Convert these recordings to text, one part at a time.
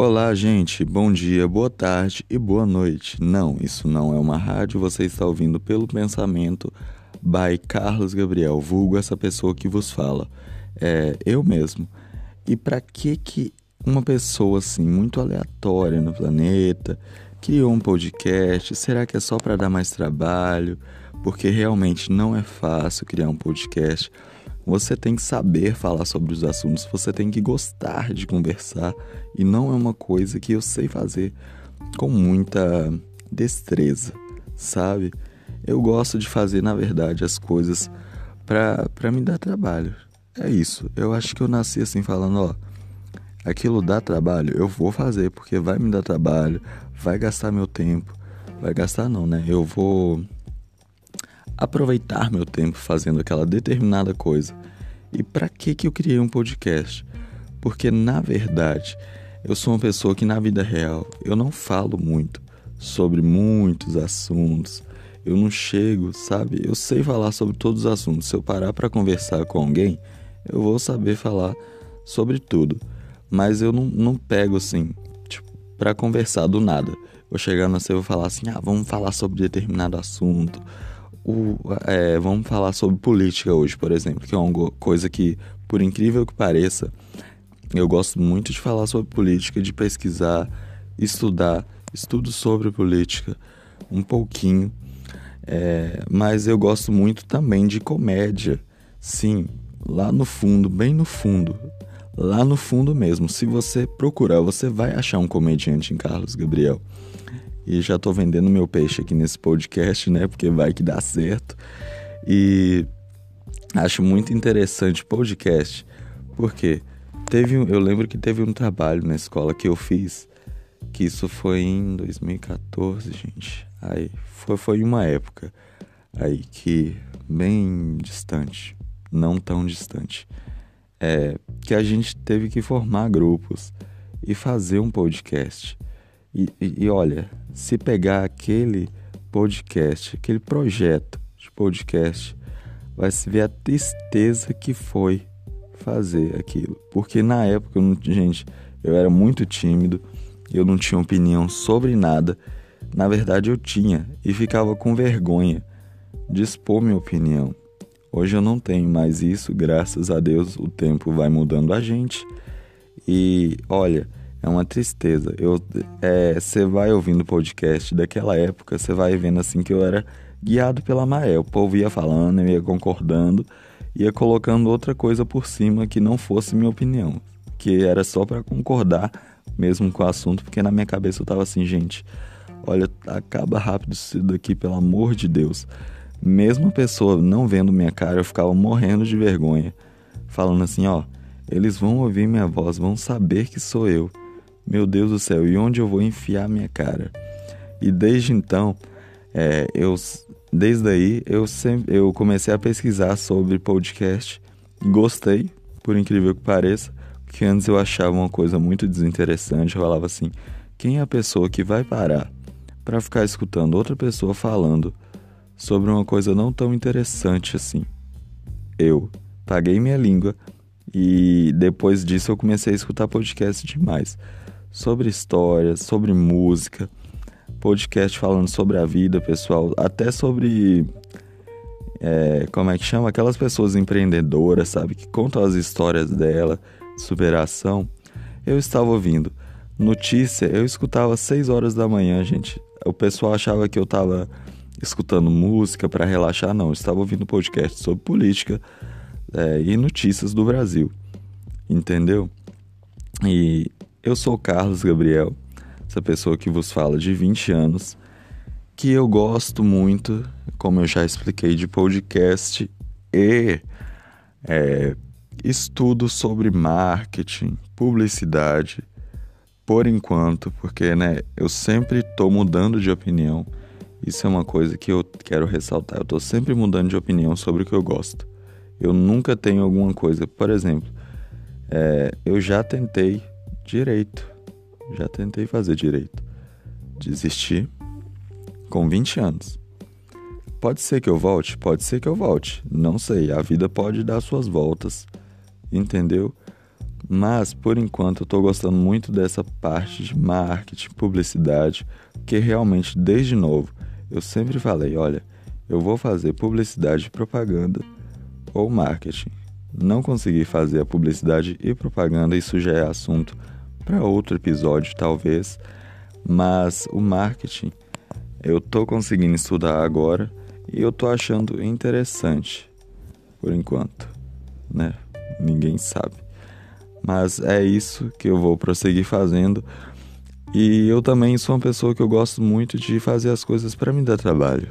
Olá, gente. Bom dia, boa tarde e boa noite. Não, isso não é uma rádio, você está ouvindo pelo pensamento by Carlos Gabriel, vulgo essa pessoa que vos fala. É eu mesmo. E para que que uma pessoa assim muito aleatória no planeta criou um podcast? Será que é só para dar mais trabalho? Porque realmente não é fácil criar um podcast. Você tem que saber falar sobre os assuntos, você tem que gostar de conversar e não é uma coisa que eu sei fazer com muita destreza, sabe? Eu gosto de fazer, na verdade, as coisas para me dar trabalho. É isso. Eu acho que eu nasci assim falando, ó, aquilo dá trabalho, eu vou fazer porque vai me dar trabalho, vai gastar meu tempo. Vai gastar não, né? Eu vou aproveitar meu tempo fazendo aquela determinada coisa. E para que que eu criei um podcast? Porque na verdade, eu sou uma pessoa que na vida real eu não falo muito sobre muitos assuntos. Eu não chego, sabe? Eu sei falar sobre todos os assuntos. Se eu parar para conversar com alguém, eu vou saber falar sobre tudo. Mas eu não, não pego assim, tipo, para conversar do nada. Vou chegar na você e vou falar assim: ah, vamos falar sobre determinado assunto o, é, vamos falar sobre política hoje, por exemplo, que é uma coisa que, por incrível que pareça, eu gosto muito de falar sobre política, de pesquisar, estudar, estudo sobre política um pouquinho, é, mas eu gosto muito também de comédia. Sim, lá no fundo, bem no fundo, lá no fundo mesmo. Se você procurar, você vai achar um comediante em Carlos Gabriel. E já tô vendendo meu peixe aqui nesse podcast, né? Porque vai que dá certo. E acho muito interessante podcast, porque teve, eu lembro que teve um trabalho na escola que eu fiz, que isso foi em 2014, gente. Aí foi, foi uma época aí que bem distante, não tão distante, é que a gente teve que formar grupos e fazer um podcast. E, e, olha, se pegar aquele podcast, aquele projeto de podcast, vai se ver a tristeza que foi fazer aquilo. Porque na época, gente, eu era muito tímido, eu não tinha opinião sobre nada. Na verdade, eu tinha e ficava com vergonha de expor minha opinião. Hoje eu não tenho mais isso, graças a Deus o tempo vai mudando a gente. E olha, é uma tristeza. Eu, você é, vai ouvindo o podcast daquela época, você vai vendo assim que eu era guiado pela maré. O povo ia falando, ia concordando, ia colocando outra coisa por cima que não fosse minha opinião, que era só para concordar mesmo com o assunto, porque na minha cabeça eu tava assim, gente, olha, acaba rápido isso daqui, pelo amor de Deus. Mesmo a pessoa não vendo minha cara, eu ficava morrendo de vergonha, falando assim, ó, eles vão ouvir minha voz, vão saber que sou eu. Meu Deus do céu, e onde eu vou enfiar minha cara? E desde então, é, eu, desde aí, eu, sempre, eu comecei a pesquisar sobre podcast. Gostei, por incrível que pareça, porque antes eu achava uma coisa muito desinteressante. Eu falava assim: quem é a pessoa que vai parar para ficar escutando outra pessoa falando sobre uma coisa não tão interessante assim? Eu paguei minha língua e depois disso eu comecei a escutar podcast demais sobre histórias, sobre música, podcast falando sobre a vida pessoal, até sobre. É, como é que chama? Aquelas pessoas empreendedoras, sabe? Que contam as histórias dela, de superação. Eu estava ouvindo. Notícia, eu escutava às 6 horas da manhã, gente. O pessoal achava que eu estava escutando música para relaxar. Não, eu estava ouvindo podcast sobre política é, e notícias do Brasil. Entendeu? E eu sou o Carlos Gabriel, essa pessoa que vos fala de 20 anos, que eu gosto muito, como eu já expliquei, de podcast e é, estudo sobre marketing, publicidade, por enquanto, porque né, eu sempre estou mudando de opinião. Isso é uma coisa que eu quero ressaltar. Eu estou sempre mudando de opinião sobre o que eu gosto. Eu nunca tenho alguma coisa. Por exemplo, é, eu já tentei direito. Já tentei fazer direito. Desisti com 20 anos. Pode ser que eu volte? Pode ser que eu volte. Não sei. A vida pode dar suas voltas. Entendeu? Mas por enquanto eu estou gostando muito dessa parte de marketing, publicidade, que realmente desde novo eu sempre falei, olha, eu vou fazer publicidade e propaganda ou marketing. Não consegui fazer a publicidade e propaganda, isso já é assunto para outro episódio, talvez. Mas o marketing eu tô conseguindo estudar agora e eu tô achando interessante por enquanto, né? Ninguém sabe. Mas é isso que eu vou prosseguir fazendo. E eu também sou uma pessoa que eu gosto muito de fazer as coisas para me dar trabalho.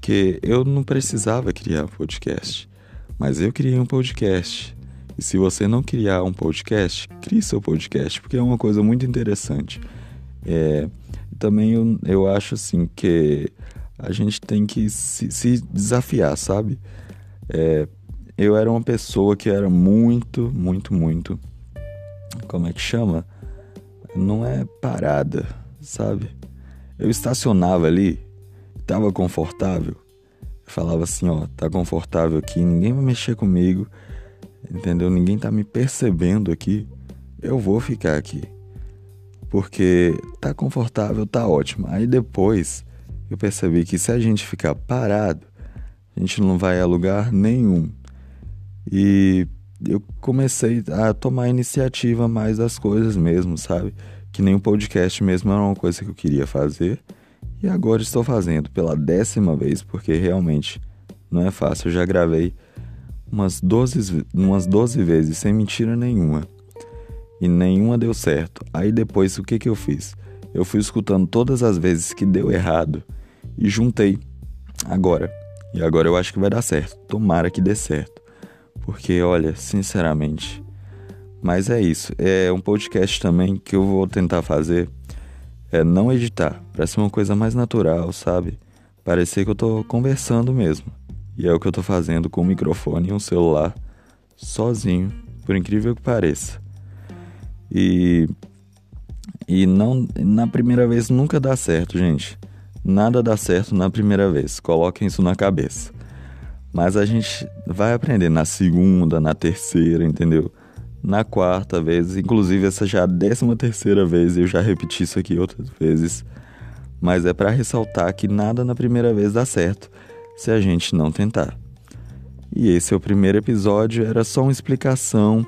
Que eu não precisava criar podcast, mas eu criei um podcast. E se você não criar um podcast, crie seu podcast, porque é uma coisa muito interessante. É, também eu, eu acho assim que a gente tem que se, se desafiar, sabe? É, eu era uma pessoa que era muito, muito, muito. Como é que chama? Não é parada, sabe? Eu estacionava ali, tava confortável. Falava assim: ó, tá confortável aqui, ninguém vai mexer comigo, entendeu? Ninguém tá me percebendo aqui. Eu vou ficar aqui. Porque tá confortável, tá ótimo. Aí depois eu percebi que se a gente ficar parado, a gente não vai a lugar nenhum. E eu comecei a tomar iniciativa mais das coisas mesmo, sabe? Que nem o podcast mesmo era uma coisa que eu queria fazer. E agora estou fazendo pela décima vez, porque realmente não é fácil. Eu já gravei umas 12, umas 12 vezes, sem mentira nenhuma. E nenhuma deu certo. Aí depois o que, que eu fiz? Eu fui escutando todas as vezes que deu errado e juntei agora. E agora eu acho que vai dar certo. Tomara que dê certo. Porque, olha, sinceramente. Mas é isso. É um podcast também que eu vou tentar fazer. É não editar. Para ser uma coisa mais natural, sabe? Parecer que eu tô conversando mesmo. E é o que eu tô fazendo com o microfone e um celular. Sozinho. Por incrível que pareça. E. E não. Na primeira vez nunca dá certo, gente. Nada dá certo na primeira vez, coloquem isso na cabeça. Mas a gente vai aprender na segunda, na terceira, entendeu? Na quarta vez, inclusive essa já é a décima terceira vez, eu já repeti isso aqui outras vezes. Mas é para ressaltar que nada na primeira vez dá certo se a gente não tentar. E esse é o primeiro episódio, era só uma explicação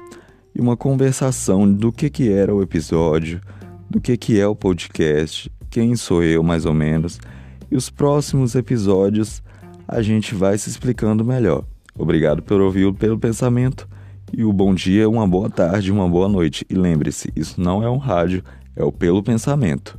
e uma conversação do que, que era o episódio, do que, que é o podcast, quem sou eu mais ou menos, e os próximos episódios a gente vai se explicando melhor. Obrigado por ouvir pelo pensamento e o bom dia, uma boa tarde, uma boa noite. E lembre-se, isso não é um rádio, é o pelo pensamento.